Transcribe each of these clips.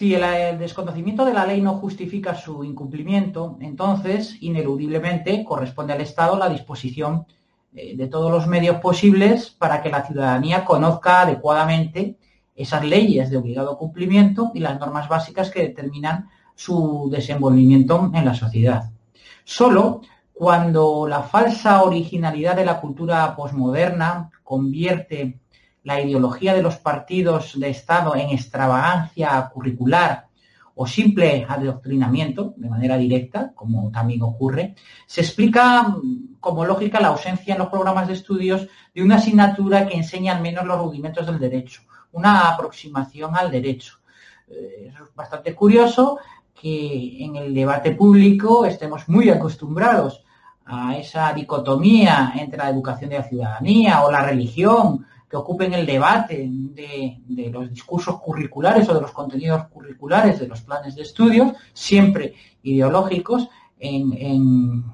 Si el, desconocimiento de la ley no justifica su incumplimiento, entonces, ineludiblemente, corresponde al Estado la disposición eh, de todos los medios posibles para que la ciudadanía conozca adecuadamente esas leyes de obligado cumplimiento y las normas básicas que determinan su desenvolvimiento en la sociedad. Solo cuando la falsa originalidad de la cultura posmoderna convierte la ideología de los partidos de Estado en extravagancia curricular o simple adoctrinamiento de manera directa, como también ocurre, se explica mm, como lógica la ausencia en los programas de estudios de una asignatura que enseña al menos los rudimentos del derecho, una aproximación al derecho. Eh, es bastante curioso que en el debate público estemos muy acostumbrados a esa dicotomía entre la educación de la ciudadanía o la religión que ocupen el debate de, los discursos curriculares o de los contenidos curriculares de los planes de estudios, siempre ideológicos, en,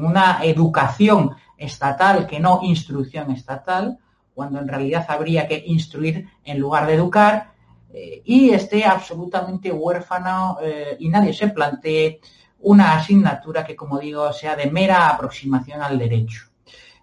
una educación estatal que no instrucción estatal, cuando en realidad habría que instruir en lugar de educar, eh, y esté absolutamente huérfano eh, y nadie se plantee una asignatura que, como digo, sea de mera aproximación al derecho.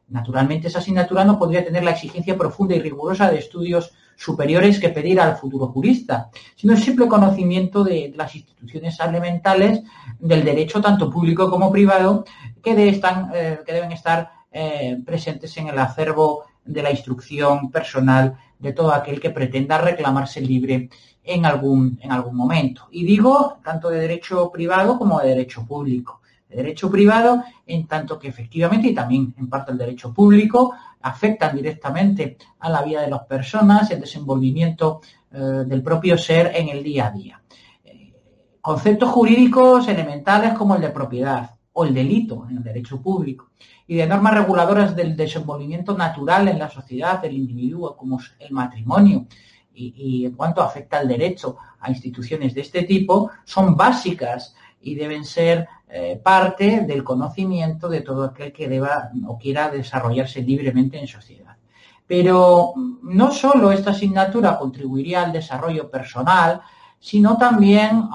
Naturalmente, esa asignatura no podría tener la exigencia profunda y rigurosa de estudios superiores que pedir al futuro jurista, sino el simple conocimiento de, las instituciones elementales del derecho, tanto público como privado, que, eh, deben estar eh, presentes en el acervo de la instrucción personal de todo aquel que pretenda reclamarse libre en algún, en algún momento. Y digo tanto de derecho privado como de derecho público derecho privado, en tanto que efectivamente, y también en parte el derecho público, afectan directamente a la vida de las personas, el desenvolvimiento eh, del propio ser en el día a día. Eh, conceptos jurídicos elementales como el de propiedad o el delito en el derecho público y de normas reguladoras del desenvolvimiento natural en la sociedad del individuo como el matrimonio y, y en cuanto afecta al derecho a instituciones de este tipo son básicas y deben ser eh, parte del conocimiento de todo aquel que deba o quiera desarrollarse libremente en sociedad. Pero no solo esta asignatura contribuiría al desarrollo personal, sino también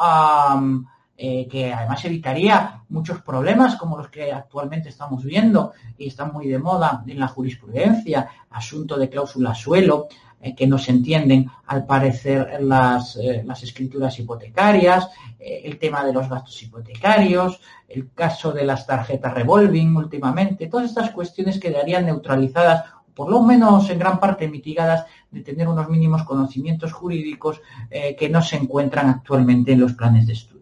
eh, que además evitaría muchos problemas como los que actualmente estamos viendo y están muy de moda en la jurisprudencia, asunto de cláusula suelo, eh, que no se entienden al parecer las, eh, las escrituras hipotecarias, eh, el tema de los gastos hipotecarios, el caso de las tarjetas revolving últimamente, todas estas cuestiones quedarían neutralizadas por lo menos en gran parte mitigadas de tener unos mínimos conocimientos jurídicos que no se encuentran actualmente en los planes de estudio.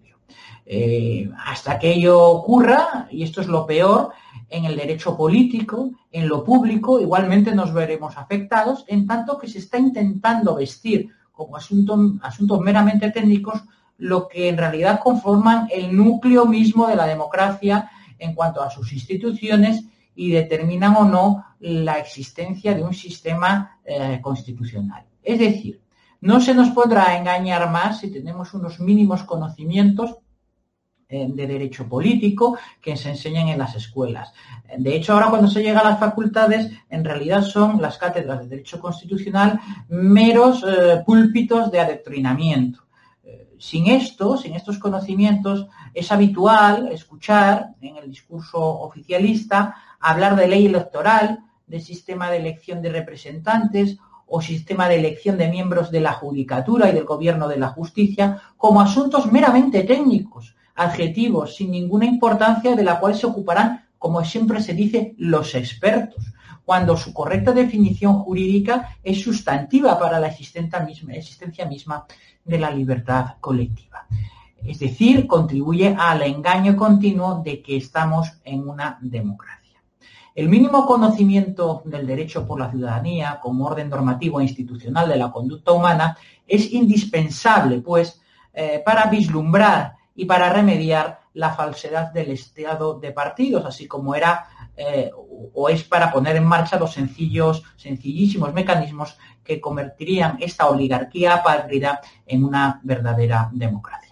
Hasta que ello ocurra, y esto es lo peor, en el derecho político, en lo público, igualmente nos veremos afectados, en tanto que se está intentando vestir como asuntos meramente técnicos lo que en realidad conforman el núcleo mismo de la democracia en cuanto a sus instituciones y determinan o no la existencia de un sistema eh, constitucional. Es decir, no se nos podrá engañar más si tenemos unos mínimos conocimientos eh, de derecho político que se enseñan en las escuelas. De hecho, ahora cuando se llega a las facultades, en realidad son las cátedras de derecho constitucional meros eh, púlpitos de adoctrinamiento. Eh, sin esto, sin estos conocimientos, es habitual escuchar en el discurso oficialista hablar de ley electoral, de sistema de elección de representantes o sistema de elección de miembros de la judicatura y del gobierno de la justicia como asuntos meramente técnicos, adjetivos sin ninguna importancia de la cual se ocuparán como siempre se dice, los expertos, cuando su correcta definición jurídica es sustantiva para la misma, existencia misma de la libertad colectiva. Es decir, contribuye al engaño continuo de que estamos en una democracia. El mínimo conocimiento del derecho por la ciudadanía como orden normativo e institucional de la conducta humana es indispensable, pues, eh, para vislumbrar y para remediar la falsedad del estado de partidos, así como era eh, o es para poner en marcha los sencillos, sencillísimos mecanismos que convertirían esta oligarquía apátrida en una verdadera democracia.